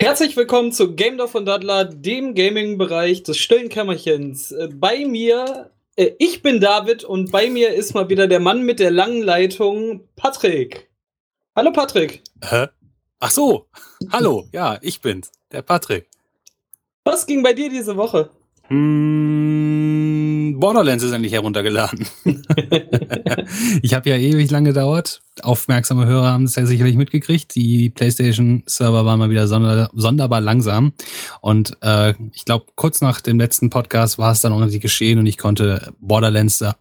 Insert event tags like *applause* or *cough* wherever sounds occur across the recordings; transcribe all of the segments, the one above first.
Herzlich willkommen zu Game Dorf und Daddler, dem Gaming-Bereich des stillen Kämmerchens. Äh, Bei mir, äh, ich bin David und bei mir ist mal wieder der Mann mit der langen Leitung, Patrick. Hallo Patrick. Hä? Ach so, hallo, ja, ich bin's, der Patrick. Was ging bei dir diese Woche? Hm, Borderlands ist endlich heruntergeladen. *laughs* ich habe ja ewig lang gedauert. Aufmerksame Hörer haben es ja sicherlich mitgekriegt. Die PlayStation-Server waren mal wieder sonder sonderbar langsam. Und äh, ich glaube, kurz nach dem letzten Podcast war es dann auch noch geschehen und ich konnte Borderlands, äh,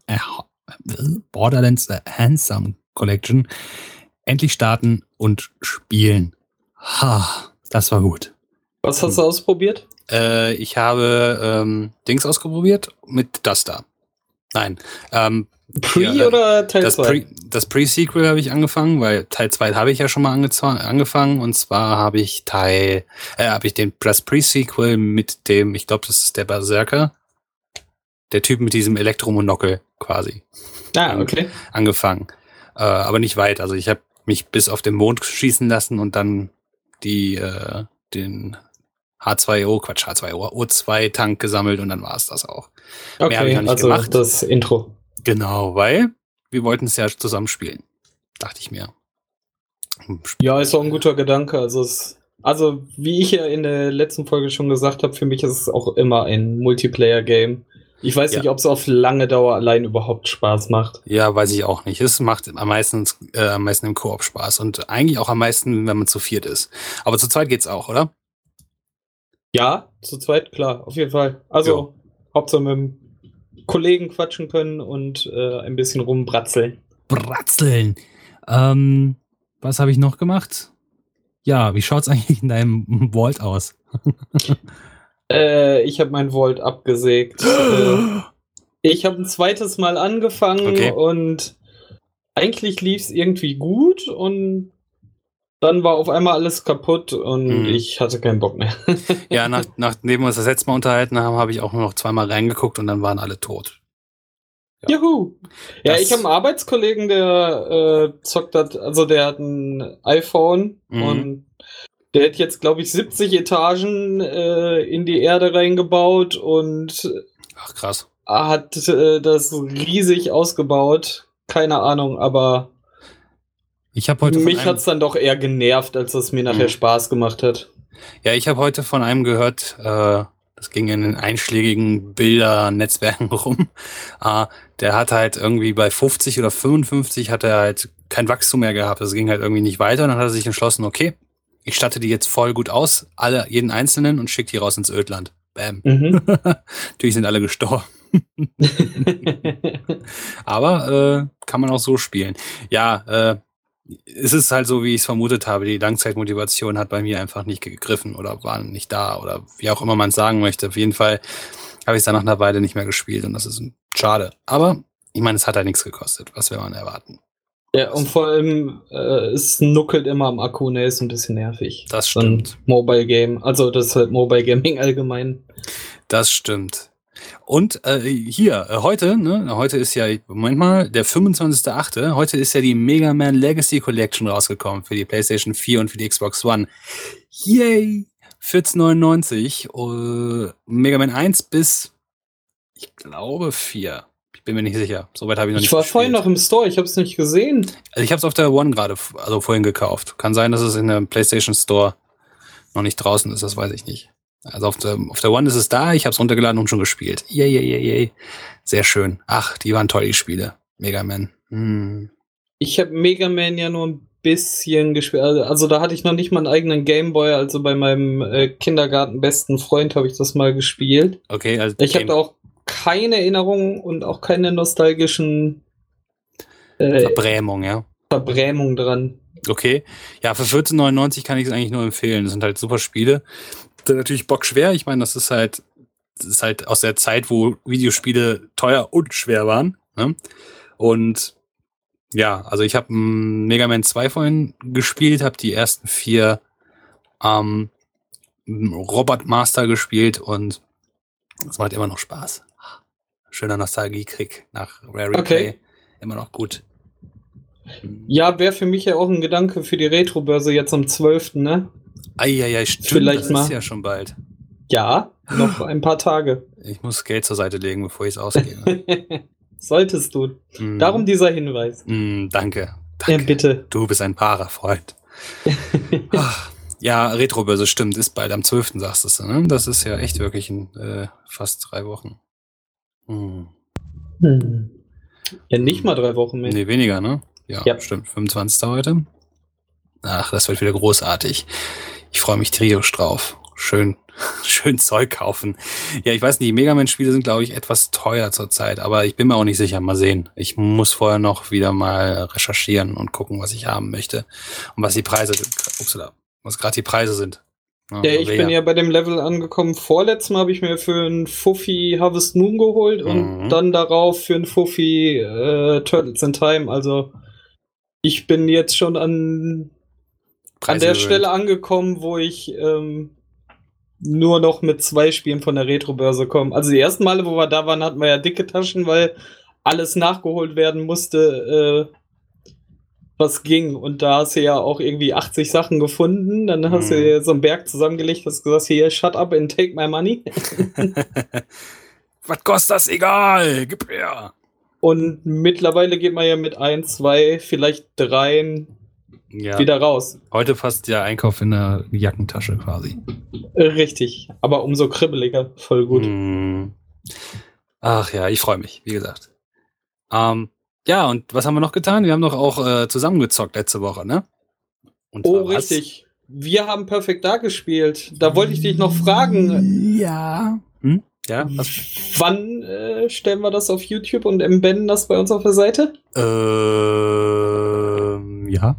Borderlands The Handsome Collection endlich starten und spielen. Ha, das war gut. Was hast du ausprobiert? Äh, ich habe ähm, Dings ausprobiert mit das da. Nein. Ähm, Pre ja, oder Teil das 2? Pre, das Pre-Sequel habe ich angefangen, weil Teil 2 habe ich ja schon mal angefangen und zwar habe ich Teil, äh, habe ich den das Pre-Sequel mit dem, ich glaube, das ist der Berserker, der Typ mit diesem Elektromonockel quasi ah, okay. angefangen. Äh, aber nicht weit. Also ich habe mich bis auf den Mond schießen lassen und dann die äh, den H2O, Quatsch, H2O, O2-Tank gesammelt und dann war es das auch. Mehr habe ich Okay, noch nicht also gemacht. das Intro. Genau, weil wir wollten es ja zusammen spielen. Dachte ich mir. Ja, ist auch ein guter Gedanke. Also, es, also wie ich ja in der letzten Folge schon gesagt habe, für mich ist es auch immer ein Multiplayer-Game. Ich weiß Ja. nicht, ob es auf lange Dauer allein überhaupt Spaß macht. Ja, weiß ich auch nicht. Es macht am meisten, äh, am meisten im Koop Spaß und eigentlich auch am meisten, wenn man zu viert ist. Aber zu zweit geht's auch, oder? Ja, zu zweit, klar, auf jeden Fall. Also, Hauptsache mit dem Kollegen quatschen können und äh, ein bisschen rumbratzeln. Bratzeln. Ähm, was habe ich noch gemacht? Ja, wie schaut's *laughs* eigentlich in deinem Vault aus? *laughs* Äh, ich habe mein Vault abgesägt. äh, ich habe ein zweites Mal angefangen Okay. und eigentlich lief es irgendwie gut und dann war auf einmal alles kaputt und Mhm. ich hatte keinen Bock mehr. *laughs* ja, nach, nachdem wir uns das letzte Mal unterhalten haben, habe ich auch nur noch zweimal reingeguckt und dann waren alle tot. Ja. Juhu! Ja, Das- ich habe einen Arbeitskollegen, der äh, zockt hat, also der hat ein iPhone Mhm. und der hat jetzt, glaube ich, 70 Etagen äh, in die Erde reingebaut und Ach krass. hat äh, das riesig ausgebaut. Keine Ahnung, aber Ich habe heute mich einem- hat's dann doch eher genervt, als es mir nachher Mhm. Spaß gemacht hat. Ja, ich habe heute von einem gehört, äh, das ging in den einschlägigen Bildernetzwerken *laughs* rum. Äh, der hat halt irgendwie bei 50 oder 55 hat er halt kein Wachstum mehr gehabt. Das ging halt irgendwie nicht weiter. Und dann hat er sich entschlossen, okay, ich statte die jetzt voll gut aus, alle, jeden einzelnen und schicke die raus ins Ödland. Bam. Mhm. *laughs* Natürlich sind alle gestorben. *laughs* Aber äh, kann man auch so spielen. Ja, äh, es ist halt so, wie ich es vermutet habe. Die Langzeitmotivation hat bei mir einfach nicht gegriffen oder war nicht da oder wie auch immer man es sagen möchte. Auf jeden Fall habe ich es dann nach einer Weile nicht mehr gespielt und das ist schade. Aber ich meine, es hat halt nichts gekostet. Was will man erwarten? ja, und vor allem, äh, es nuckelt immer am Akku, ne, ist ein bisschen nervig. Das stimmt. Mobile Game, also das ist halt Mobile Gaming *laughs* allgemein. Das stimmt. Und äh, hier, äh, heute, ne, heute ist ja, Moment mal, der 25.8., heute ist ja die Mega Man Legacy Collection rausgekommen für die PlayStation 4 und für die Xbox One. Yay! 14,99. Uh, Mega Man 1 bis, ich glaube, 4. Ich bin mir nicht sicher. Soweit habe ich noch Ich nicht war gespielt. vorhin noch im Store, ich habe es nicht gesehen. Also ich habe es auf der One gerade, also vorhin gekauft. Kann sein, dass es in der PlayStation Store noch nicht draußen ist, das weiß ich nicht. Also auf der, auf der One ist es da, ich habe es runtergeladen und schon gespielt. Yay, yay, yay, yay. Sehr schön. Ach, die waren toll, die Spiele. Mega Man. Hm. Ich habe Mega Man ja nur ein bisschen gespielt. Also, also da hatte ich noch nicht mal einen eigenen Gameboy. Also bei meinem äh, Kindergartenbesten Freund habe ich das mal gespielt. Okay, also Ich habe da auch keine Erinnerungen und auch keine nostalgischen äh, Verbrämung, ja. Verbrämungen dran. Okay. Ja, für 14,99 kann ich es eigentlich nur empfehlen. Das sind halt super Spiele. Natürlich bockschwer. Ich meine, das ist halt, das ist halt aus der Zeit, wo Videospiele teuer und schwer waren. Ne? Und ja, also ich habe Mega Man 2 vorhin gespielt, habe die ersten vier ähm, Robot Master gespielt und es macht immer noch Spaß. Schöner Nostalgie-Krieg nach Rare Replay. Okay. Immer noch gut. Ja, wäre für mich ja auch ein Gedanke für die Retro-Börse jetzt am 12., ne? Eieiei, stimmt, Vielleicht das mal. ist ja schon bald. Ja, noch ein paar Tage. Ich muss Geld zur Seite legen, bevor ich es ausgebe. *laughs* Solltest du. Mm, Darum dieser Hinweis. mm, danke. Ja, danke. bitte. Du bist ein Parafreund. Ach, *laughs* ja, Retrobörse stimmt, ist bald am 12. sagst du, ne? Das ist ja echt wirklich in äh, fast drei Wochen. Hm. Hm. Ja, nicht mal drei Wochen mehr. Nee, weniger, ne? Ja, Ja. stimmt. 25. heute. Ach, das wird wieder großartig. Ich freue mich tierisch drauf. Schön, *laughs* schön Zeug kaufen. Ja, ich weiß nicht, die Mega Man-Spiele sind, glaube ich, etwas teuer zurzeit, aber ich bin mir auch nicht sicher. Mal sehen. Ich muss vorher noch wieder mal recherchieren und gucken, was ich haben möchte und was die Preise sind. Upsala, was gerade die Preise sind. Ja, ich bin ja bei dem Level angekommen. Vorletztes Mal habe ich mir für einen Fuffi Harvest Moon geholt und Mhm. dann darauf für einen Fuffi äh, Turtles in Time. Also ich bin jetzt schon an, an der. Stelle angekommen, wo ich ähm, nur noch mit zwei Spielen von der Retrobörse komme. Also die ersten Male, wo wir da waren, hatten wir ja dicke Taschen, weil alles nachgeholt werden musste, äh, was ging. Und da hast du ja auch irgendwie 80 Sachen gefunden. Dann hast Mhm. du so einen Berg zusammengelegt, hast gesagt, hier, shut up and take my money. *laughs* Was kostet das? Egal, gib her. Und mittlerweile geht man ja mit ein, zwei, vielleicht dreien Ja, wieder raus. heute passt der Einkauf in der Jackentasche quasi. Äh, Richtig. Aber umso kribbeliger. Voll gut. Hm. Ach ja, ich freue mich, wie gesagt. Ähm, ja, und was haben wir noch getan? Wir haben doch auch äh, zusammengezockt letzte Woche, ne? Und Oh, was? richtig. Wir haben Perfect Dark gespielt. Da wollte ich dich noch fragen. Ja. Hm? Ja, was? Wann äh, stellen wir das auf YouTube und embedden das bei uns auf der Seite? Ähm, ja.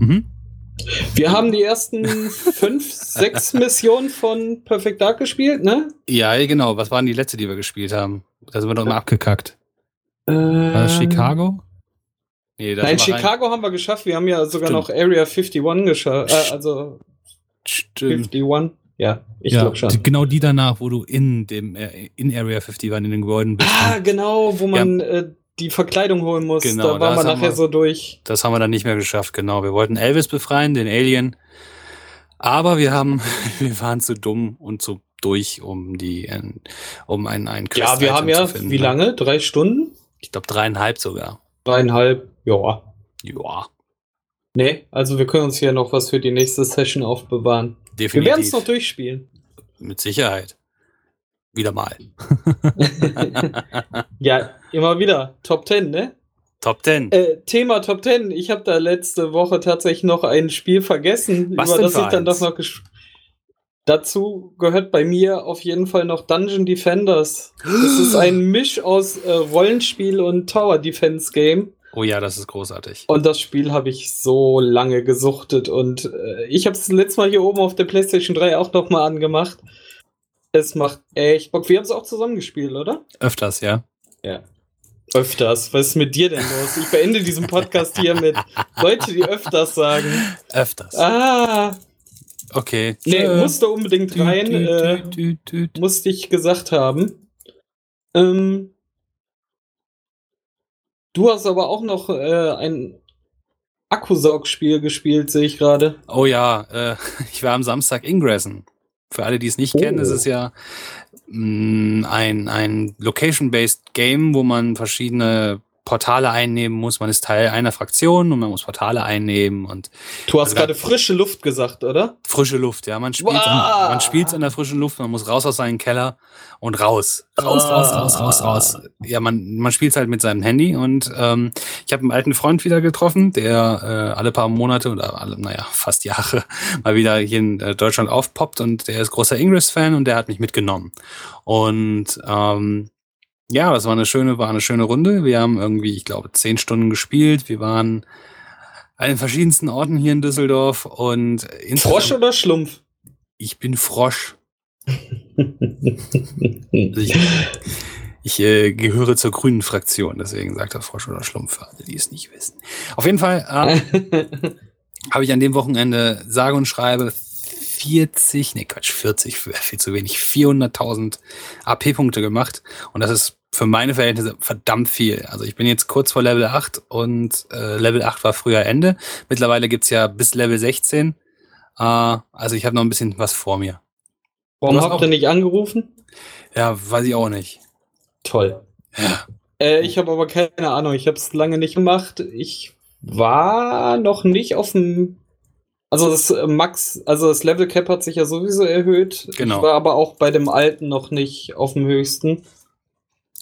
Mhm. Wir haben die ersten fünf, sechs *laughs* Missionen von Perfect Dark gespielt, ne? Ja, genau. Was waren die letzte, die wir gespielt haben? Da sind wir doch mal abgekackt. Äh, War das Chicago? Nee, da Nein, wir rein- Chicago haben wir geschafft. Wir haben ja sogar Stimmt. noch Area 51 geschafft. Äh, also Stimmt. 51. Ja, ich ja, glaube schon. genau die danach, wo du in dem äh, in Area 51 in den Gebäuden bist. Ah, genau, wo man äh, die Verkleidung holen muss. Genau, da waren wir nachher wir- so durch. Das haben wir dann nicht mehr geschafft, genau. Wir wollten Elvis befreien, den Alien. Aber wir haben, *laughs* wir waren zu dumm und zu durch, um die, äh, um einen, einen Ja, wir haben ja, finden. wie lange? Drei Stunden? Ich glaube dreieinhalb sogar. Dreieinhalb. Ja. Ja, Nee, also wir können uns hier noch was für die nächste Session aufbewahren. Wir definitiv. werden es noch durchspielen. Mit Sicherheit. Wieder mal. *laughs* ja, immer wieder. Top 10, ne? Top 10. Äh, Thema Top 10. Ich habe da letzte Woche tatsächlich noch ein Spiel vergessen, Was über das ich dann doch noch Dazu gehört bei mir auf jeden Fall noch Dungeon Defenders. Das ist ein *gasps* Misch aus äh, Rollenspiel und Tower Defense Game. Oh ja, das ist großartig. Und das Spiel habe ich so lange gesuchtet und äh, ich habe es letztes Mal hier oben auf der PlayStation 3 auch noch mal angemacht. Es macht echt Bock. Wir haben es auch zusammen gespielt, oder? Öfters, ja. Öfters. Was ist mit dir denn los? Ich beende diesen Podcast hier mit Leute, die öfters sagen. Öfters. Ah, Okay. nee, Äh, musste unbedingt rein. Äh, musste ich gesagt haben. Ähm, du hast aber auch noch äh, ein Akkusaugspiel gespielt, sehe ich gerade. Oh ja, äh, *laughs* ich war am Samstag Ingressen. Für alle, die es nicht kennen, Oh. ist es ja mh, ein, ein Location-based Game, wo man verschiedene Portale einnehmen muss. Man ist Teil einer Fraktion und man muss Portale einnehmen und Du hast Also gerade frische Luft gesagt, oder? frische Luft, ja. Man spielt, Wow. man spielt in der frischen Luft, man muss raus aus seinem Keller und raus. Raus, raus, raus, raus, raus. Ja, man, man spielt halt mit seinem Handy und ähm, ich habe einen alten Freund wieder getroffen, der äh, alle paar Monate oder alle, naja, fast Jahre *laughs* mal wieder hier in äh, Deutschland aufpoppt und der ist großer Ingress-Fan und der hat mich mitgenommen. Und ähm, ja, das war eine schöne, war eine schöne Runde. Wir haben irgendwie, ich glaube, zehn Stunden gespielt. Wir waren an den verschiedensten Orten hier in Düsseldorf und Frosch oder Schlumpf? ich bin Frosch. Also ich ich äh, gehöre zur grünen Fraktion, deswegen sagt er Frosch oder Schlumpf, für alle, die es nicht wissen. Auf jeden Fall ähm, *laughs* habe ich an dem Wochenende sage und schreibe 40, nee Quatsch, 40, wäre viel zu wenig, 400.000 AP-Punkte gemacht und das ist für meine Verhältnisse verdammt viel. Also ich bin jetzt kurz vor Level 8 und äh, Level 8 war früher Ende. Mittlerweile gibt's ja bis Level 16 Äh, also ich habe noch ein bisschen was vor mir. Warum habt ihr nicht angerufen? Ja, weiß ich auch nicht. Toll. Ja. Äh, ich habe aber keine Ahnung. Ich habe es lange nicht gemacht. Ich war noch nicht auf dem. Also das äh, Max, also das Level Cap hat sich ja sowieso erhöht. Genau. Ich war aber auch bei dem alten noch nicht auf dem höchsten.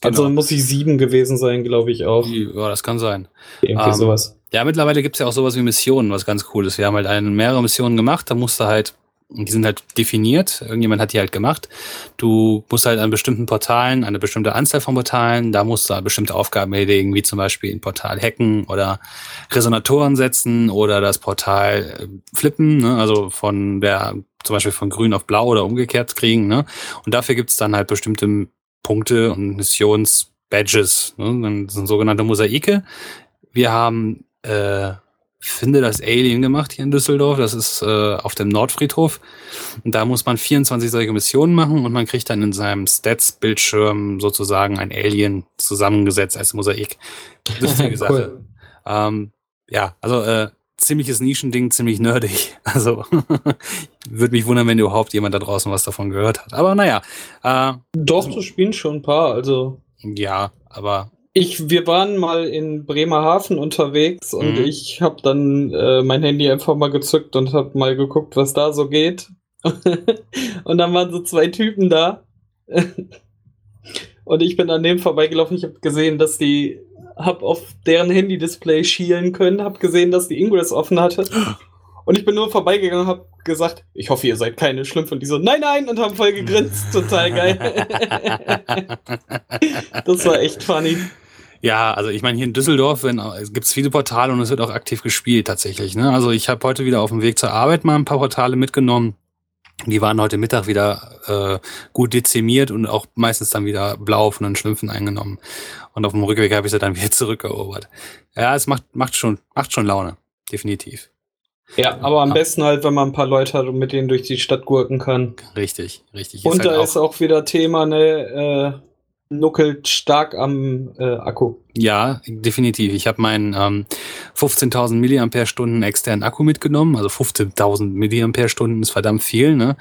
Also Genau. muss ich sieben gewesen sein, glaube ich auch. Ja, das kann sein. Irgendwie Ähm, sowas. Ja, mittlerweile gibt's ja auch sowas wie Missionen, was ganz cool ist. Wir haben halt eine, mehrere Missionen gemacht, da musst du halt, die sind halt definiert, irgendjemand hat die halt gemacht. Du musst halt an bestimmten Portalen, eine bestimmte Anzahl von Portalen, da musst du bestimmte Aufgaben erledigen, wie zum Beispiel ein Portal hacken oder Resonatoren setzen oder das Portal äh, flippen, ne? also von der, zum Beispiel von grün auf blau oder umgekehrt kriegen. Ne? Und dafür gibt's dann halt bestimmte Punkte und Missions-Badges, ne? Dann sind sogenannte Mosaike. Wir haben äh, finde das Alien gemacht hier in Düsseldorf. Das ist äh, auf dem Nordfriedhof. Und da muss man 24 solche Missionen machen und man kriegt dann in seinem Stats-Bildschirm sozusagen ein Alien zusammengesetzt als Mosaik. Lustige *laughs* Sache. Ähm, ja, also äh, ziemliches Nischending, ziemlich nerdig. *laughs* Also würde mich wundern, wenn überhaupt jemand da draußen was davon gehört hat. Aber naja, äh, Doch, das spielen schon ein paar. Also ja, aber ich, wir waren mal in Bremerhaven unterwegs und Mhm. ich habe dann äh, mein Handy einfach mal gezückt und habe mal geguckt, was da so geht. *laughs* und dann waren so zwei Typen da. *laughs* und ich bin an dem vorbeigelaufen. Ich habe gesehen, dass die, hab auf deren Handy-Display schielen können, habe gesehen, dass die Ingress offen hatte. Und ich bin nur vorbeigegangen und habe gesagt, ich hoffe, ihr seid keine Schlümpfe. Und die so, nein, nein, und haben voll gegrinst. Total geil. *laughs* das war echt funny. Ja, also ich meine, hier in Düsseldorf wenn, es viele Portale und es wird auch aktiv gespielt tatsächlich. Ne? Also ich habe heute wieder auf dem Weg zur Arbeit mal ein paar Portale mitgenommen. Die waren heute Mittag wieder äh, gut dezimiert und auch meistens dann wieder blau von den Schlümpfen eingenommen. Und auf dem Rückweg habe ich sie dann wieder *laughs* zurückerobert. Ja, es macht, macht, schon, macht schon Laune, definitiv. Ja, aber am besten halt, wenn man ein paar Leute hat und mit denen durch die Stadt gurken kann. Richtig, richtig. und halt da auch- ist auch wieder Thema, ne, äh, nuckelt stark am äh, Akku. Ja, definitiv. Ich habe meinen ähm, 15.000 Milliampere-Stunden externen Akku mitgenommen. Also 15.000 Milliampere-Stunden ist verdammt viel. Ne?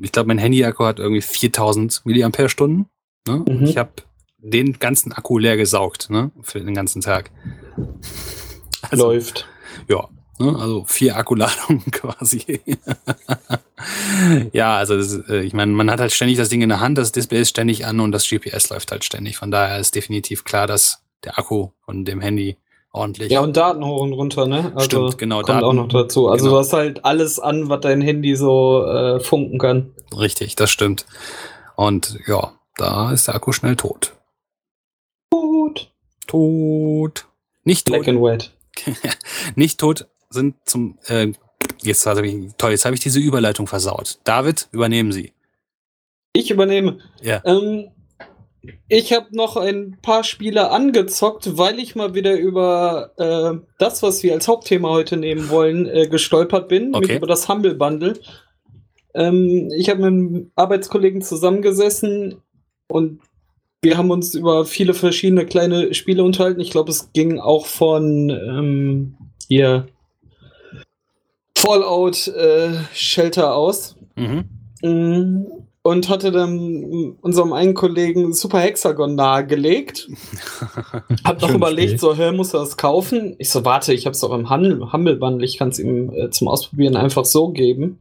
Ich glaube, mein Handy-Akku hat irgendwie 4.000 Milliampere-Stunden. Ne? Und Mhm. Ich habe den ganzen Akku leer gesaugt ne? für den ganzen Tag. *laughs* Also, Läuft. ja? Also vier Akkuladungen *laughs* quasi. ja, also das, äh, ich meine, man hat halt ständig das Ding in der Hand, das Display ist ständig an und das GPS läuft halt ständig. Von daher ist definitiv klar, dass der Akku von dem Handy ordentlich. Ja, und Daten hoch und runter, ne? Also Stimmt, genau, Kommt Daten- auch noch dazu. Also genau. du hast halt alles an, was dein Handy so äh, funken kann. Richtig, das stimmt. Und ja, da ist der Akku schnell tot. Gut. Tot. Nicht Black tot. and white. *laughs* Nicht tot sind zum. Äh, jetzt habe ich toll. Jetzt habe ich diese Überleitung versaut. David, übernehmen Sie. Ich übernehme. Ja. Ähm, ich habe noch ein paar Spiele angezockt, weil ich mal wieder über äh, das, was wir als Hauptthema heute nehmen wollen, äh, gestolpert bin, Okay. über das Humble Bundle. Ähm, ich habe mit einem Arbeitskollegen zusammengesessen und wir haben uns über viele verschiedene kleine Spiele unterhalten. Ich glaube, es ging auch von ähm, hier Fallout äh, Shelter aus. Mhm. Mm, Und hatte dann unserem einen Kollegen Super Hexagon nahegelegt. *laughs* Hab noch überlegt, Spiel. so, hä, muss er das kaufen? Ich so, warte, ich hab's doch im Handel, Bundle, ich kann es ihm äh, zum Ausprobieren einfach so geben.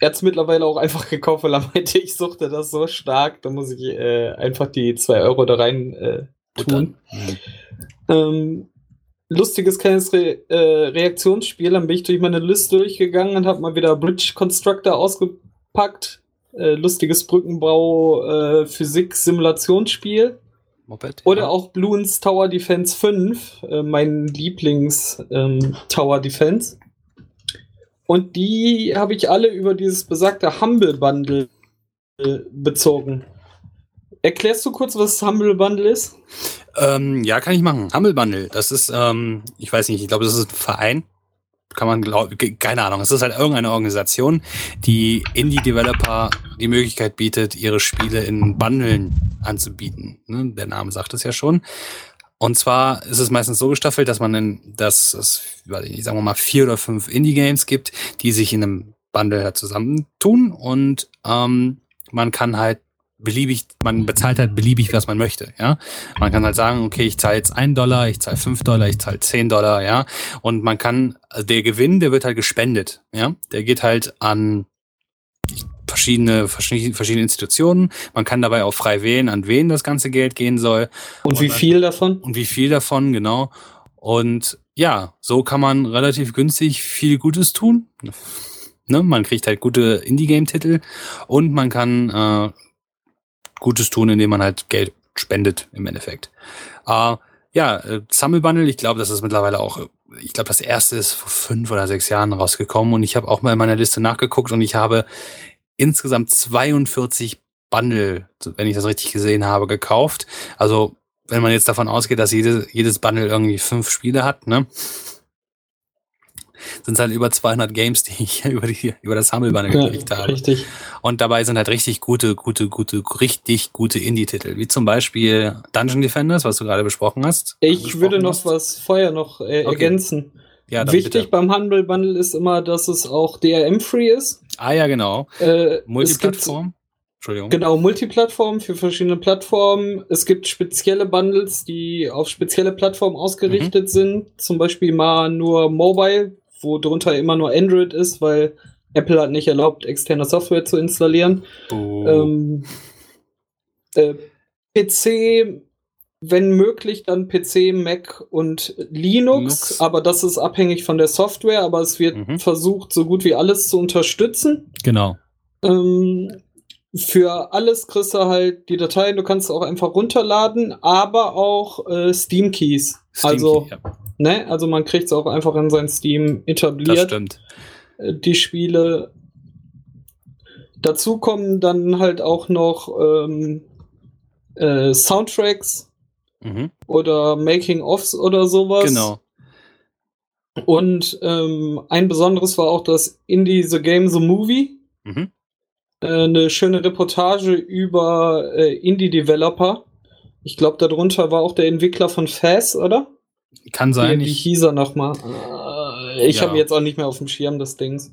Er hat's mittlerweile auch einfach gekauft, weil er *laughs* meinte, ich suchte das so stark, da muss ich äh, einfach die 2 Euro da rein äh, tun. Mhm. Ähm, lustiges kleines Re äh, Reaktionsspiel. Dann bin ich durch meine Liste durchgegangen und habe mal wieder Bridge Constructor ausgepackt. Äh, lustiges Brückenbau äh, Physik Simulationsspiel. Moped. Oder ja. auch Bloons Tower Defense 5, äh, mein Lieblings ähm, Tower Defense. Und die habe ich alle über dieses besagte Humble Bundle äh, bezogen. Erklärst du kurz, was Humble Bundle ist? Ähm, ja, kann ich machen. Bundle, das ist, ähm, ich weiß nicht, ich glaube, das ist ein Verein. Kann man glauben, keine Ahnung. Es ist halt irgendeine Organisation, die Indie-Developer die Möglichkeit bietet, ihre Spiele in Bundeln anzubieten. Ne? Der Name sagt es ja schon. Und zwar ist es meistens so gestaffelt, dass man in, dass es, sagen wir mal, vier oder fünf Indie-Games gibt, die sich in einem Bundle zusammentun und ähm, man kann halt beliebig, man bezahlt halt beliebig, was man möchte, ja. Man kann halt sagen, okay, ich zahle jetzt einen Dollar, ich zahle fünf Dollar, ich zahle zehn Dollar, ja. Und man kann, also der Gewinn, der wird halt gespendet, ja. Der geht halt an verschiedene, verschiedene, verschiedene Institutionen. Man kann dabei auch frei wählen, an wen das ganze Geld gehen soll. Und, und wie viel davon? Und wie viel davon, genau. Und ja, so kann man relativ günstig viel Gutes tun. Ne? Man kriegt halt gute Indie-Game-Titel und man kann äh, Gutes tun, indem man halt Geld spendet im Endeffekt. Äh, ja, äh, Summer Bundle, ich glaube, das ist mittlerweile auch, ich glaube, das erste ist vor fünf oder sechs Jahren rausgekommen und ich habe auch mal in meiner Liste nachgeguckt und ich habe insgesamt 42 Bundle, wenn ich das richtig gesehen habe, gekauft. Also wenn man jetzt davon ausgeht, dass jede, jedes Bundle irgendwie fünf Spiele hat, ne? Sind es halt über 200 Games, die ich *laughs* über, die, über das Humble Bundle gekriegt habe. Richtig. Und dabei sind halt richtig gute, gute, gute, richtig gute Indie-Titel, wie zum Beispiel Dungeon Defenders, was du gerade besprochen hast. Ich würde noch hast. was vorher noch äh, okay. ergänzen. Ja, Wichtig bitte. beim Humble Bundle ist immer, dass es auch DRM-free ist. Ah ja, genau. Äh, Multiplattform. Entschuldigung. Genau, Multiplattform für verschiedene Plattformen. Es gibt spezielle Bundles, die auf spezielle Plattformen ausgerichtet mhm. sind. Zum Beispiel mal nur Mobile, wo drunter immer nur Android ist, weil Apple hat nicht erlaubt, externe Software zu installieren. Oh. Ähm, äh, PC, wenn möglich, dann PC, Mac und Linux, Linux, aber das ist abhängig von der Software, aber es wird mhm. versucht, so gut wie alles zu unterstützen. Genau. Ähm, für alles kriegst du halt die Dateien, du kannst auch einfach runterladen, aber auch äh, Steam Keys. Steam also, Key, ja. ne, also man kriegt es auch einfach in sein Steam etabliert. Das stimmt. Äh, die Spiele. Dazu kommen dann halt auch noch ähm, äh, Soundtracks mhm. oder Making-ofs oder sowas. Genau. Und ähm, ein besonderes war auch das Indie The Game The Movie. Mhm. Äh, eine schöne Reportage über äh, Indie-Developer. Ich glaube, darunter war auch der Entwickler von Faz, oder? Kann sein. Wie, wie hieß er nochmal? Äh, ich ja. habe jetzt auch nicht mehr auf dem Schirm des Dings.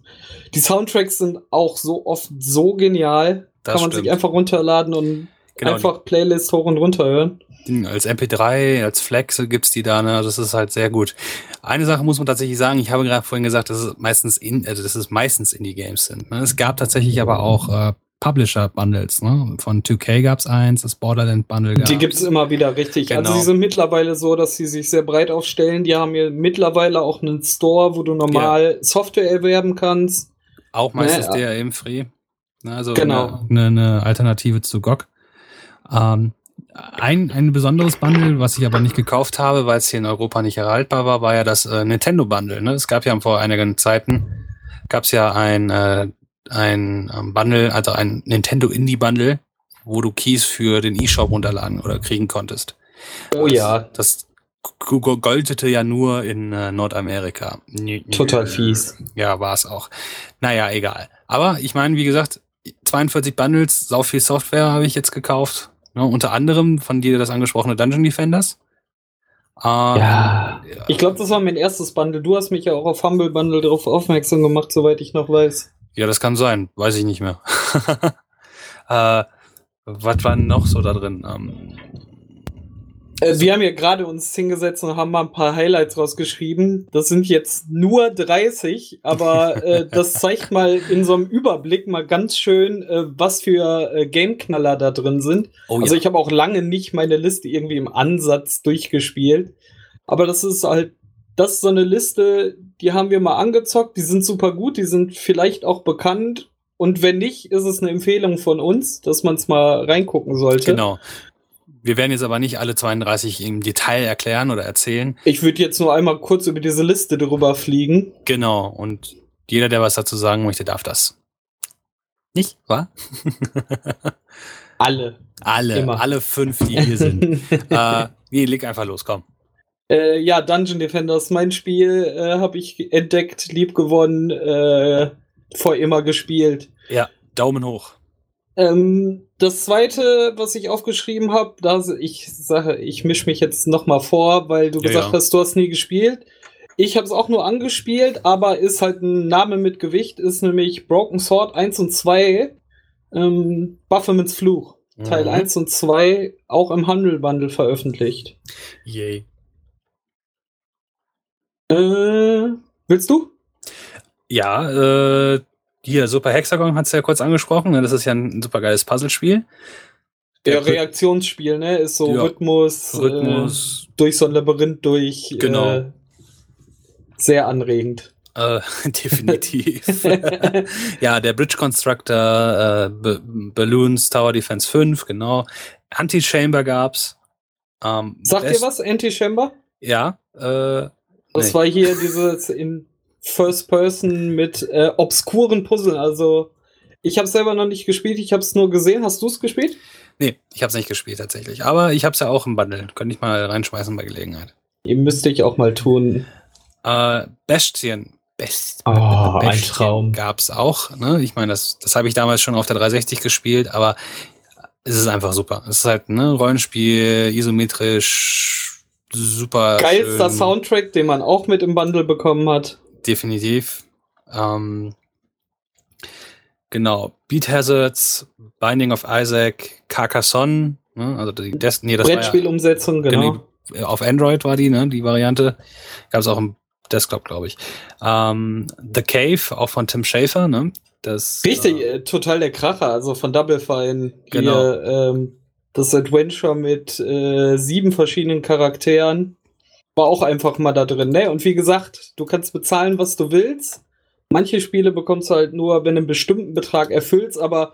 Die Soundtracks sind auch so oft so genial. Das Kann man stimmt. sich einfach runterladen und genau. einfach Playlist hoch und runter hören. Als MP3, als Flex gibt's die da, ne? Das ist halt sehr gut. Eine Sache muss man tatsächlich sagen, ich habe gerade vorhin gesagt, dass es meistens in, also dass es meistens Indie-Games sind. Ne? Es gab tatsächlich aber auch äh, Publisher-Bundles, ne? Von 2K gab's eins, das Borderland-Bundle gab's. Die gibt's immer wieder, richtig. Also genau. Also sie sind mittlerweile so, dass sie sich sehr breit aufstellen. Die haben hier mittlerweile auch einen Store, wo du normal ja. Software erwerben kannst. Auch meistens ne? DRM-free. Ne? Also genau. eine, eine Alternative zu GOG. Ähm, ein, ein besonderes Bundle, was ich aber nicht gekauft habe, weil es hier in Europa nicht erhaltbar war, war ja das äh, Nintendo Bundle. Ne? Es gab ja vor einigen Zeiten, gab es ja ein, äh, ein ähm, Bundle, also ein Nintendo Indie Bundle, wo du Keys für den eShop runterladen oder kriegen konntest. Oh das, ja. Das goldete ja nur in äh, Nordamerika. Total fies. Ja, war es auch. Naja, egal. Aber ich meine, wie gesagt, 42 Bundles, sau viel Software habe ich jetzt gekauft. Ne, unter anderem von dir das angesprochene Dungeon Defenders. Äh, ja. Ich glaube, das war mein erstes Bundle. Du hast mich ja auch auf Humble Bundle darauf aufmerksam gemacht, soweit ich noch weiß. Ja, das kann sein. Weiß ich nicht mehr. *laughs* äh, was war noch so da drin? Ähm, äh, wir haben ja gerade uns hingesetzt und haben mal ein paar Highlights rausgeschrieben. Das sind jetzt nur 30, aber äh, *laughs* das zeigt mal in so einem Überblick mal ganz schön, äh, was für äh, Gameknaller da drin sind. Oh, also ja. ich habe auch lange nicht meine Liste irgendwie im Ansatz durchgespielt. Aber das ist halt, das ist so eine Liste, die haben wir mal angezockt, die sind super gut, die sind vielleicht auch bekannt. Und wenn nicht, ist es eine Empfehlung von uns, dass man es mal reingucken sollte. Genau. Wir werden jetzt aber nicht alle 32 im Detail erklären oder erzählen. Ich würde jetzt nur einmal kurz über diese Liste drüber fliegen. Genau, und jeder, der was dazu sagen möchte, darf das. Nicht, wa? *laughs* alle. Alle, Immer. alle fünf, die hier sind. *laughs* äh, nee, leg einfach los, komm. Äh, ja, Dungeon Defenders, mein Spiel äh, habe ich entdeckt, lieb gewonnen, äh, vor immer gespielt. Ja, Daumen hoch. Ähm, das zweite, was ich aufgeschrieben habe, da ich sage, ich mische mich jetzt noch mal vor, weil du Ja, gesagt ja. hast, du hast nie gespielt. Ich habe es auch nur angespielt, aber ist halt ein Name mit Gewicht, ist nämlich Broken Sword 1 und 2, ähm, Baphomets Fluch. Teil Mhm. 1 und 2 auch im Handel Bundle veröffentlicht. Yay. Äh, willst du? Ja, äh, hier, Super Hexagon hat's ja kurz angesprochen. ne? Das ist ja ein super geiles Puzzlespiel. Der Reaktionsspiel, ne? Ist so Ja. Rhythmus, Rhythmus, Äh, durch so ein Labyrinth durch. Genau. Äh, sehr anregend. äh, *laughs* definitiv. *laughs* ja, der Bridge Constructor, äh, Ba- Balloons Tower Defense 5, genau. Anti-Chamber gab's. Ähm, Sagt ihr was, Anti-Chamber? Ja, äh, Das nee. war hier dieses in First Person mit äh, obskuren Puzzle. Also, ich habe selber noch nicht gespielt, ich habe es nur gesehen. Hast du es gespielt? Nee, ich hab's nicht gespielt tatsächlich. Aber ich hab's ja auch im Bundle. Könnte ich mal reinschmeißen bei Gelegenheit. Ihr müsste ich auch mal tun. Äh, Bestien. Best Oh, ein Bestien Traum. gab's auch. Ne? Ich meine, das, das habe ich damals schon auf der 360 gespielt, aber es ist einfach super. Es ist halt ne Rollenspiel, isometrisch, super. Geilster schön, Soundtrack, den man auch mit im Bundle bekommen hat. Definitiv. Ähm, genau. Beat Hazards, Binding of Isaac, Carcassonne, ne? also die Des nee, das war ja, Brettspielumsetzung, genau. Genau, auf Android war die, ne, die Variante. Gab es auch im Desktop, glaube ich. Ähm, The Cave, auch von Tim Schafer, ne? Das, Richtig, Äh, äh, total der Kracher, also von Double Fine. Genau. Hier, ähm, das Adventure mit äh, sieben verschiedenen Charakteren war auch einfach mal da drin. Ne? Und wie gesagt, du kannst bezahlen, was du willst. Manche Spiele bekommst du halt nur, wenn du einen bestimmten Betrag erfüllst, aber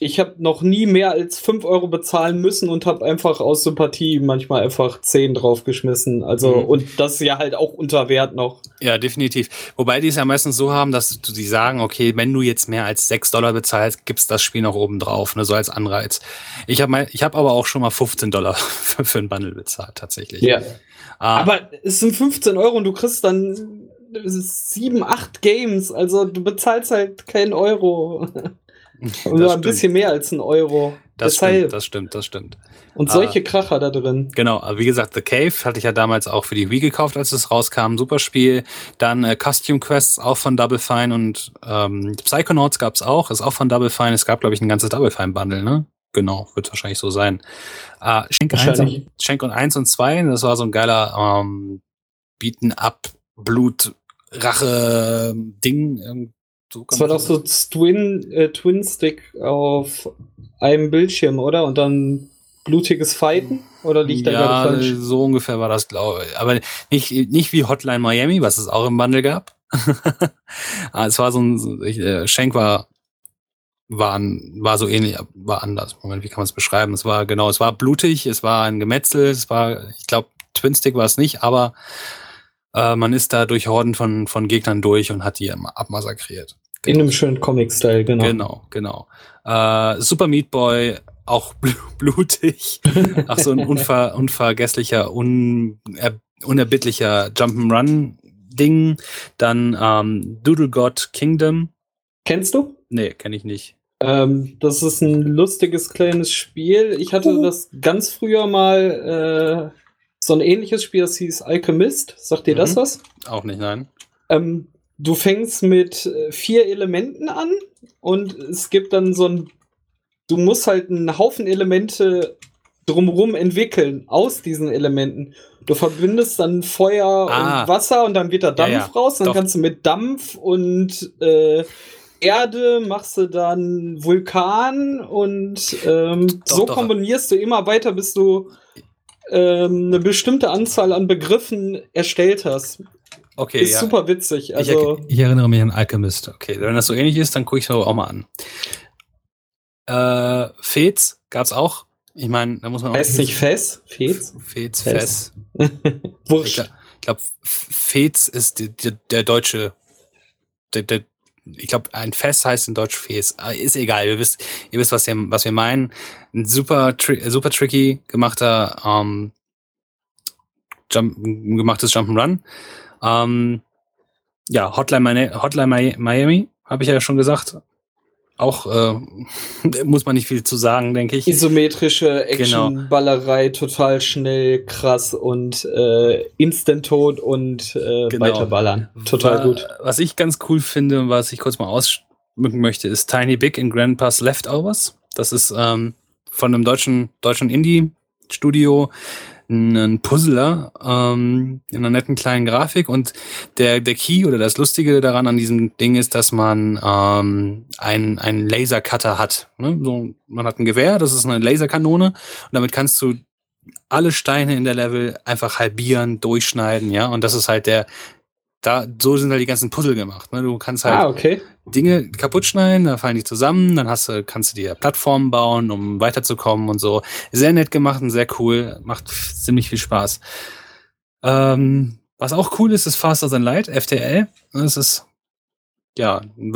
ich habe noch nie mehr als 5 Euro bezahlen müssen und habe einfach aus Sympathie manchmal einfach 10 draufgeschmissen. Also, Mhm. und das ist ja halt auch unter Wert noch. ja, definitiv. Wobei die es ja meistens so haben, dass die sagen, okay, wenn du jetzt mehr als 6 Dollar bezahlst, gibt's das Spiel noch oben drauf, ne, so als Anreiz. Ich habe hab aber auch schon mal 15 Dollar *laughs* für, für ein Bundle bezahlt, tatsächlich. Ja. Ah, Aber es sind 15 Euro und du kriegst dann sieben, acht Games. Also du bezahlst halt keinen Euro. *laughs* Oder ein bisschen mehr als ein Euro. Das Deshalb. stimmt, das stimmt, das stimmt. und solche Kracher da drin. Genau, wie gesagt, The Cave hatte ich ja damals auch für die Wii gekauft, als es rauskam. Super Spiel. Dann äh, Costume Quests auch von Double Fine und ähm, Psychonauts gab's auch, ist auch von Double Fine. Es gab, glaube ich, ein ganzes Double Fine Bundle, ne? Genau, wird wahrscheinlich so sein. Äh, Schenk, 1 Wahrscheinlich. und, Schenk und 1 und 2, das war so ein geiler ähm, Beaten up Blut Rache Ding. ähm, So Das war doch so Twin, äh, Twin Stick auf einem Bildschirm, oder? Und dann blutiges Fighten? Oder liegt da ja, falsch? so ungefähr war das, glaube ich. Aber nicht, nicht wie Hotline Miami, was es auch im Bundle gab. *laughs* Ah, es war so ein, ich, äh, Schenk war, war, war so ähnlich, war anders. Moment, wie kann man es beschreiben? Es war, genau, es war blutig, es war ein Gemetzel, es war, ich glaube, Twin Stick war es nicht, aber äh, man ist da durch Horden von, von Gegnern durch und hat die abmassakriert. In einem schönen Comic-Style, genau. Genau, genau. Äh, Super Meat Boy, auch bl *laughs* blutig. Ach so ein unver unvergesslicher, un er unerbittlicher Jump'n'Run-Ding. Dann ähm, Doodle God Kingdom. Kennst du? Nee, kenne ich nicht. Ähm, das ist ein lustiges kleines Spiel. Ich hatte das ganz früher mal äh, so ein ähnliches Spiel, das hieß Alchemist. Sagt dir das Mhm. was? Auch nicht, nein. Ähm, du fängst mit äh, vier Elementen an und es gibt dann so ein. Du musst halt einen Haufen Elemente drumherum entwickeln aus diesen Elementen. Du verbindest dann Feuer Ah. und Wasser und dann wird da Dampf Ja, ja. raus. Dann Doch. kannst du mit Dampf und äh, Erde machst du dann Vulkan und ähm, Doch, so doch. kombinierst du immer weiter, bis du ähm, eine bestimmte Anzahl an Begriffen erstellt hast. Okay, Ist ja. super witzig. ich, Also, er- ich erinnere mich an Alchemist. Okay, wenn das so ähnlich ist, dann gucke ich es auch mal an. Äh, Fez gab's auch. Ich meine, da muss man auch. heißt nicht? Fez? Fez, Fez. Fez. *laughs* Ich Wurscht. glaube, glaub, Fez ist die, die, der deutsche. Der, der, ich glaube, ein Fest heißt in Deutsch Fes. Ah, Ist egal, ihr wisst, ihr wisst, was wir, was wir meinen. Ein super, tri super tricky gemachter, ähm, Jump, gemachtes Jump'n'Run. Ähm, ja, Hotline, Mi- Hotline Mi- Miami, habe ich ja schon gesagt. Auch äh, *laughs* muss man nicht viel zu sagen, denke ich. Isometrische Genau. Action-Ballerei, total schnell, krass und äh, Instant-Tod und äh, Genau. weiterballern. Total Wa- gut. Was ich ganz cool finde und was ich kurz mal ausschmücken möchte, ist Tiny Big in Grandpa's Leftovers. Das ist ähm, von einem deutschen, deutschen Indie-Studio ein Puzzler ähm, in einer netten kleinen Grafik und der, der Key oder das Lustige daran an diesem Ding ist, dass man ähm, einen, einen Lasercutter hat. Ne? So, man hat ein Gewehr, das ist eine Laserkanone und damit kannst du alle Steine in der Level einfach halbieren, durchschneiden, ja, und das ist halt der, da, so sind halt die ganzen Puzzle gemacht. Ne? Du kannst halt Ah, okay. Dinge kaputt schneiden, da fallen die zusammen, dann hast du, kannst du dir Plattformen bauen, um weiterzukommen und so. Sehr nett gemacht und sehr cool, macht ziemlich viel Spaß. Ähm, was auch cool ist, ist Faster Than Light, FTL. Das ist ja ein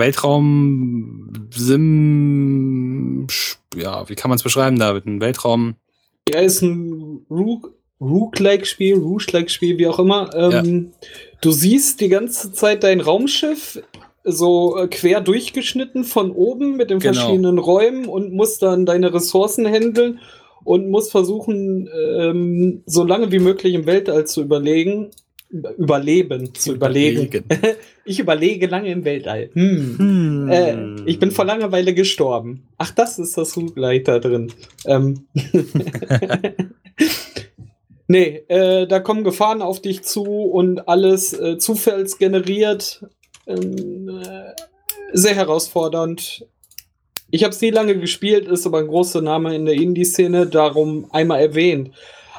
Weltraum-Sim, ja, wie kann man es beschreiben, David? Ein Weltraum, Ja, ist ein Rook- Rook-like-Spiel, Rouge-like-Spiel, wie auch immer. Ähm, Du siehst die ganze Zeit dein Raumschiff so äh, quer durchgeschnitten von oben mit den Genau. verschiedenen Räumen und musst dann deine Ressourcen handeln und musst versuchen, ähm, so lange wie möglich im Weltall zu überlegen, überleben, zu überlegen. *laughs* Ich überlege lange im Weltall. Hm. Hm. Äh, ich bin vor Langeweile gestorben. Ach, das ist das da drin. Ähm. *laughs* *laughs* nee, äh, da kommen Gefahren auf dich zu und alles äh, zufallsgeneriert. Ähm, äh, sehr herausfordernd. Ich habe es nie lange gespielt, ist aber ein großer Name in der Indie-Szene, darum einmal erwähnt.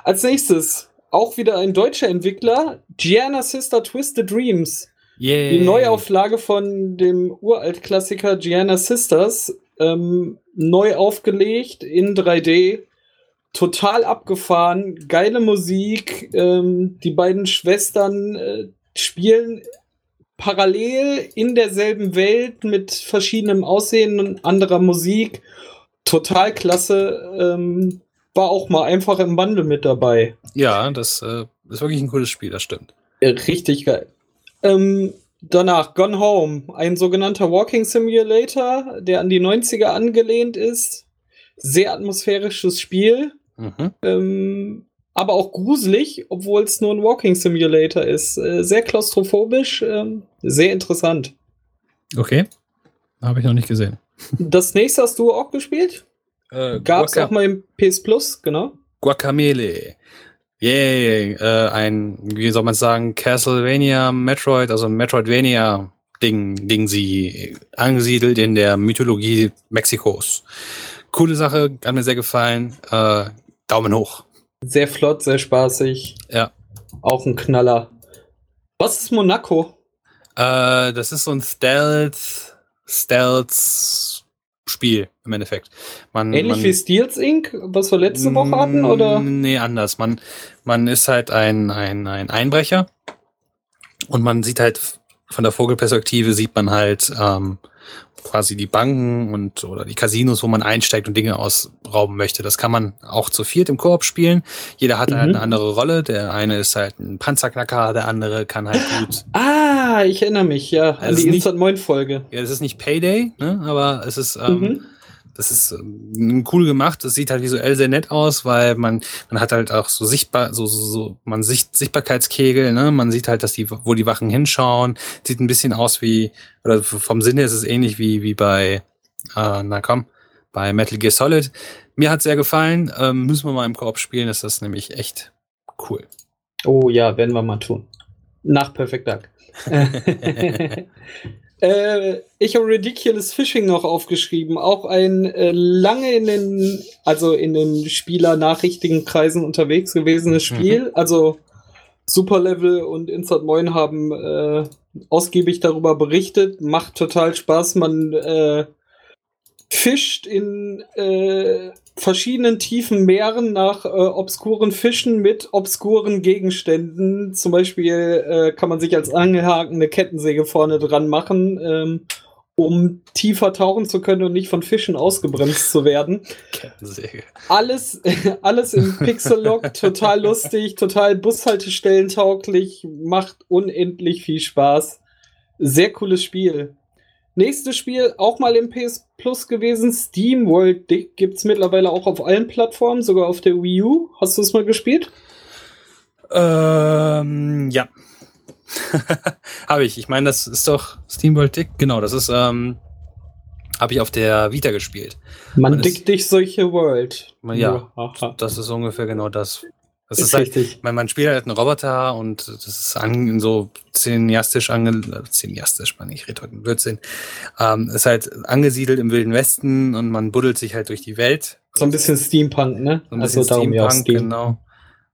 Als nächstes auch wieder ein deutscher Entwickler, Gianna Sister Twisted Dreams. Yay. Die Neuauflage von dem Uralt-Klassiker Gianna Sisters, ähm, neu aufgelegt in 3D, total abgefahren, geile Musik, ähm, die beiden Schwestern äh, spielen parallel in derselben Welt mit verschiedenem Aussehen und anderer Musik. Total klasse. Ähm, war auch mal einfach im Bundle mit dabei. Ja, das äh, ist wirklich ein cooles Spiel, das stimmt. Äh, Richtig geil. Ähm, danach Gone Home, ein sogenannter Walking Simulator, der an die 90er angelehnt ist. Sehr atmosphärisches Spiel, Mhm. ähm, aber auch gruselig, obwohl es nur ein Walking Simulator ist. Äh, sehr klaustrophobisch, ähm, sehr interessant. Okay. Habe ich noch nicht gesehen. Das nächste hast du auch gespielt? Äh, Gab es auch mal im PS Plus, genau. Guacamele. Yay. Äh, ein, wie soll man sagen, Castlevania, Metroid, also Metroidvania Ding, Ding sie angesiedelt in der Mythologie Mexikos. Coole Sache, hat mir sehr gefallen. Äh, Daumen hoch. Sehr flott, sehr spaßig. Ja. Auch ein Knaller. Was ist Monaco? Äh, das ist so ein Stealth, Stealth-Spiel im Endeffekt. Man, Ähnlich man, wie Steels Inc., was wir letzte Woche hatten, oder? Mm, Nee, anders. Man, man ist halt ein, ein, ein Einbrecher und man sieht halt von der Vogelperspektive sieht man halt ähm, quasi die Banken und oder die Casinos, wo man einsteigt und Dinge ausrauben möchte. Das kann man auch zu viert im Koop spielen. Jeder hat halt Mhm. eine andere Rolle. Der eine ist halt ein Panzerknacker, der andere kann halt *laughs* gut. Ah, ich erinnere mich, ja, an Also die Instant Moin Folge. Ja, es ist nicht Payday, ne? aber es ist ähm, Mhm. Das ist ähm, cool gemacht. Das sieht halt visuell sehr nett aus, weil man man hat halt auch so sichtbar so so, so man sieht Sichtbarkeitskegel, ne? Man sieht halt, dass die wo die Wachen hinschauen. Sieht ein bisschen aus wie oder vom Sinne ist es ähnlich wie wie bei äh, na komm bei Metal Gear Solid. Mir hat sehr gefallen. Ähm, müssen wir mal im Koop spielen. Das ist nämlich echt cool. Oh ja, werden wir mal tun. Nach Perfect Duck. *laughs* *laughs* äh, ich habe Ridiculous Fishing noch aufgeschrieben. Auch ein äh, lange in den, also in den Spieler-Nachrichtigenkreisen unterwegs gewesenes Spiel. Also Superlevel und Insert Moin haben äh, ausgiebig darüber berichtet. Macht total Spaß. Man äh, fischt in äh, verschiedenen tiefen Meeren nach äh, obskuren Fischen mit obskuren Gegenständen. Zum Beispiel äh, kann man sich als Angelhaken eine Kettensäge vorne dran machen, ähm, um tiefer tauchen zu können und nicht von Fischen ausgebremst zu werden. Kettensäge. Alles, *laughs* alles im Pixel-Lock, total lustig, total Bushaltestellen tauglich, macht unendlich viel Spaß. Sehr cooles Spiel. Nächstes Spiel, auch mal im PS Plus gewesen. Steam World Dick gibt es mittlerweile auch auf allen Plattformen, sogar auf der Wii U. Hast du es mal gespielt? Ähm, ja. *laughs* habe ich. Ich meine, das ist doch SteamWorld Dick. Genau, das ist, ähm, habe ich auf der Vita gespielt. Man dickt dich solche World. Ja, das ist ungefähr genau das. Das ist, ist halt, richtig. Halt, man spielt halt einen Roboter und das ist an, so cineastisch ange, cineastisch, man, ich rede heute Blödsinn, ähm, ist halt angesiedelt im Wilden Westen und man buddelt sich halt durch die Welt. So ein bisschen Steampunk, ne? So ein also bisschen also Steampunk, Steam. genau.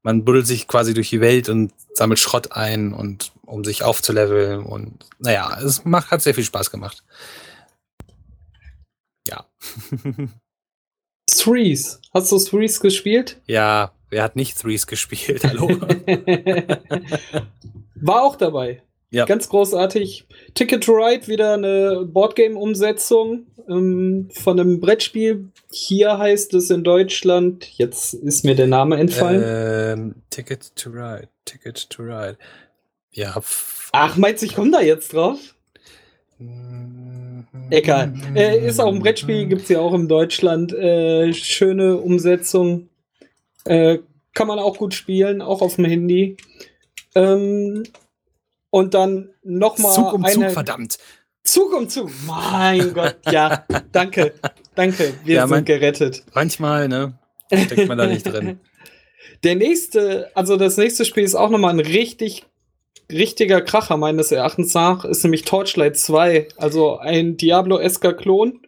Man buddelt sich quasi durch die Welt und sammelt Schrott ein und um sich aufzuleveln und naja, es macht, hat sehr viel Spaß gemacht. Ja. *laughs* Threes. Hast du Threes gespielt? Ja, wer hat nicht Threes gespielt? *laughs* Hallo. *laughs* War auch dabei. Ja. Ganz großartig. Ticket to Ride, wieder eine Boardgame-Umsetzung ähm, von einem Brettspiel. Hier heißt es in Deutschland, jetzt ist mir der Name entfallen. Ähm, Ticket to Ride, Ticket to Ride. Ja. Ach, meinst du, ich komme da jetzt drauf? Egal. Äh, ist auch ein Brettspiel, gibt es ja auch in Deutschland. Äh, schöne Umsetzung. Äh, kann man auch gut spielen, auch auf dem Handy. Ähm, und dann nochmal. Zug um Zug, verdammt. Zug um Zug. Mein *laughs* Gott, ja. Danke. Danke. Wir ja, sind gerettet. Manchmal, ne? Steckt man da nicht drin. *laughs* Der nächste, also das nächste Spiel ist auch nochmal ein richtig richtiger Kracher meines Erachtens nach ist nämlich Torchlight 2, also ein Diablo-esker Klon.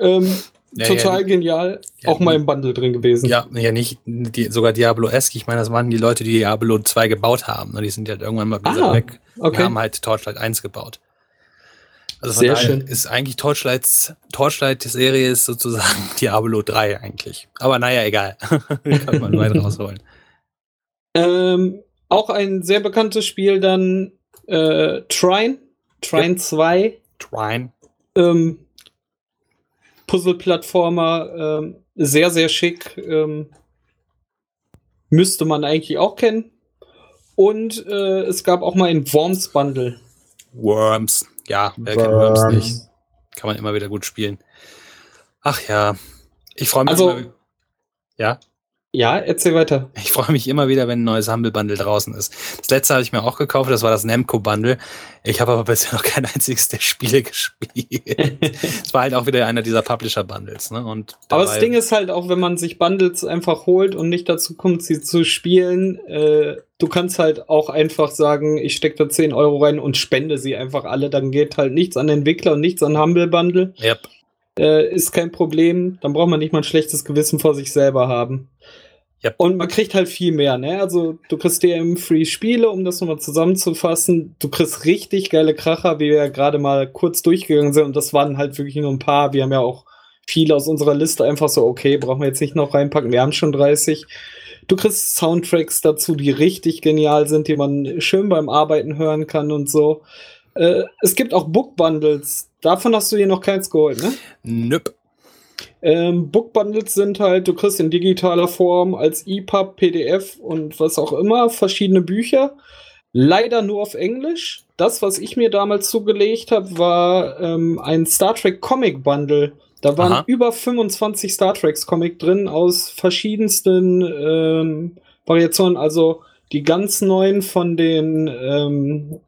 Ähm, ja, total ja, genial. Ja, auch mal im Bundle drin gewesen. Ja, ja nicht die, sogar Diablo-esk. Ich meine, das waren die Leute, die Diablo 2 gebaut haben. Ne? Die sind halt irgendwann mal ah, weg okay. und haben halt Torchlight 1 gebaut. Also Sehr schön. Ist eigentlich Torchlights, Torchlight-Serie ist sozusagen *laughs* Diablo 3 eigentlich. Aber naja, egal. *laughs* Kann man weit rausholen. Ähm, auch ein sehr bekanntes Spiel dann äh, Trine. Trine ja. 2. Trine. Ähm, Puzzle-Plattformer. Ähm, sehr, sehr schick. Ähm, müsste man eigentlich auch kennen. Und äh, es gab auch mal ein Worms Bundle. Worms. Ja, wer kennt Worms nicht? Kann man immer wieder gut spielen. Ach ja. Ich freue mich. Also, immer, ja. Ja, erzähl weiter. Ich freue mich immer wieder, wenn ein neues Humble Bundle draußen ist. Das letzte habe ich mir auch gekauft, das war das Namco Bundle. Ich habe aber bisher noch kein einziges der Spiele *laughs* gespielt. Es war halt auch wieder einer dieser Publisher Bundles. Ne? Und aber das Ding ist halt auch, wenn man sich Bundles einfach holt und nicht dazu kommt, sie zu spielen, äh, du kannst halt auch einfach sagen, ich stecke da 10 Euro rein und spende sie einfach alle. Dann geht halt nichts an Entwickler und nichts an Humble Bundle. Yep. Äh, ist kein Problem. Dann braucht man nicht mal ein schlechtes Gewissen vor sich selber haben. Ja. Und man kriegt halt viel mehr, ne? Also du kriegst DM-Free-Spiele, um das nochmal zusammenzufassen. Du kriegst richtig geile Kracher, wie wir ja gerade mal kurz durchgegangen sind. Und das waren halt wirklich nur ein paar. Wir haben ja auch viele aus unserer Liste einfach so, okay, brauchen wir jetzt nicht noch reinpacken. Wir haben schon 30. Du kriegst Soundtracks dazu, die richtig genial sind, die man schön beim Arbeiten hören kann und so. Äh, es gibt auch Book-Bundles. Davon hast du hier noch keins geholt, ne? Nöp. Ähm, Book Bundles sind halt, du kriegst in digitaler Form als EPUB, PDF und was auch immer verschiedene Bücher. Leider nur auf Englisch. Das, was ich mir damals zugelegt habe, war ähm, ein Star Trek Comic Bundle. Da waren Aha. über 25 Star Treks Comic drin aus verschiedensten ähm, Variationen. Also die ganz neuen von den ähm,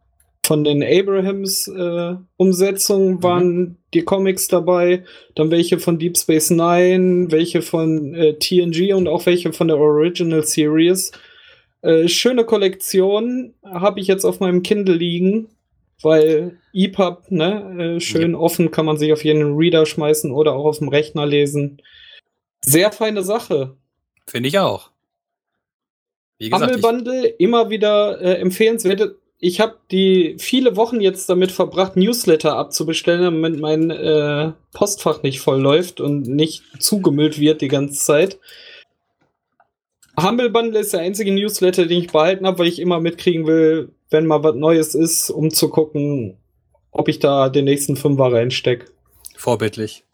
von den Abrahams äh, Umsetzungen mhm. waren mhm. die Comics dabei, dann welche von Deep Space Nine, welche von äh, TNG und auch welche von der Original Series. Äh, schöne Kollektion habe ich jetzt auf meinem Kindle liegen, weil EPUB, ne, äh, schön ja. offen kann man sich auf jeden Reader schmeißen oder auch auf dem Rechner lesen. Sehr feine Sache. Finde ich auch. Wie gesagt, Humble Bundle immer wieder äh, empfehlenswert ich habe die viele Wochen jetzt damit verbracht, Newsletter abzubestellen, damit mein äh, Postfach nicht voll läuft und nicht zugemüllt wird die ganze Zeit. Humble Bundle ist der einzige Newsletter, den ich behalten habe, weil ich immer mitkriegen will, wenn mal was Neues ist, um zu gucken, ob ich da den nächsten Fünfer reinstecke. Vorbildlich.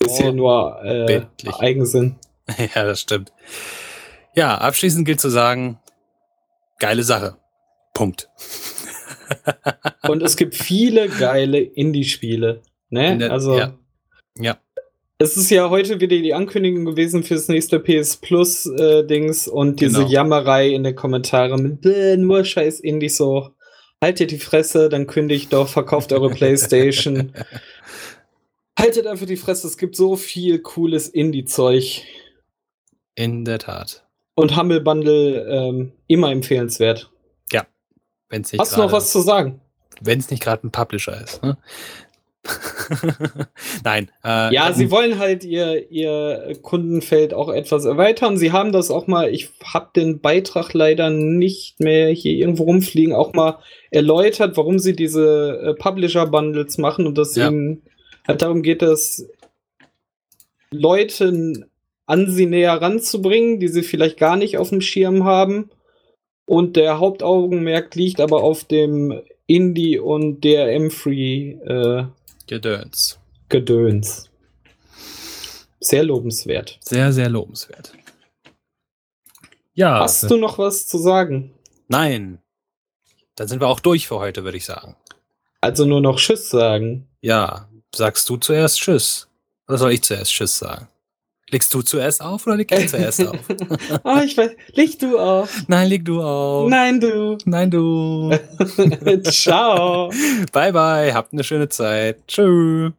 Ist ja nur äh, Eigensinn. *laughs* ja, das stimmt. Ja, abschließend gilt zu sagen, geile Sache. Punkt. *laughs* Und es gibt viele geile Indie-Spiele. Ne? Der, also. Ja. ja. Es ist ja heute wieder die Ankündigung gewesen fürs nächste PS Plus äh, Dings und diese Genau. Jammerei in den Kommentaren mit äh, nur scheiß Indie so. Haltet die Fresse, dann kündigt doch, verkauft eure *laughs* Playstation. Haltet einfach die Fresse, es gibt so viel cooles Indie-Zeug. In der Tat. Und Humble Bundle ähm, immer empfehlenswert. Wenn's nicht Hast du noch gerade- was zu sagen? Wenn es nicht gerade ein Publisher ist. Ne? *laughs* Nein. Äh, Ja, ähm, sie wollen halt ihr, ihr Kundenfeld auch etwas erweitern. Sie haben das auch mal, ich habe den Beitrag leider nicht mehr hier irgendwo rumfliegen, auch mal erläutert, warum sie diese äh, Publisher-Bundles machen und dass Ja. ihnen halt darum geht, dass Leute an sie näher ranzubringen, die sie vielleicht gar nicht auf dem Schirm haben. Und der Hauptaugenmerk liegt aber auf dem Indie- und DRM-Free äh, Gedöns. Gedöns. Sehr lobenswert. Sehr, sehr lobenswert. Ja. Hast du noch was zu sagen? Nein. Dann sind wir auch durch für heute, würde ich sagen. Also nur noch Tschüss sagen. Ja. Sagst du zuerst Tschüss? Oder soll ich zuerst Tschüss sagen? Legst du zuerst auf oder leg ich *laughs* zuerst auf? Ah, ich weiß. Leg du auf. Nein, leg du auf. Nein, du. Nein, du. *laughs* Ciao. *laughs* bye, bye. Habt eine schöne Zeit. Tschüss.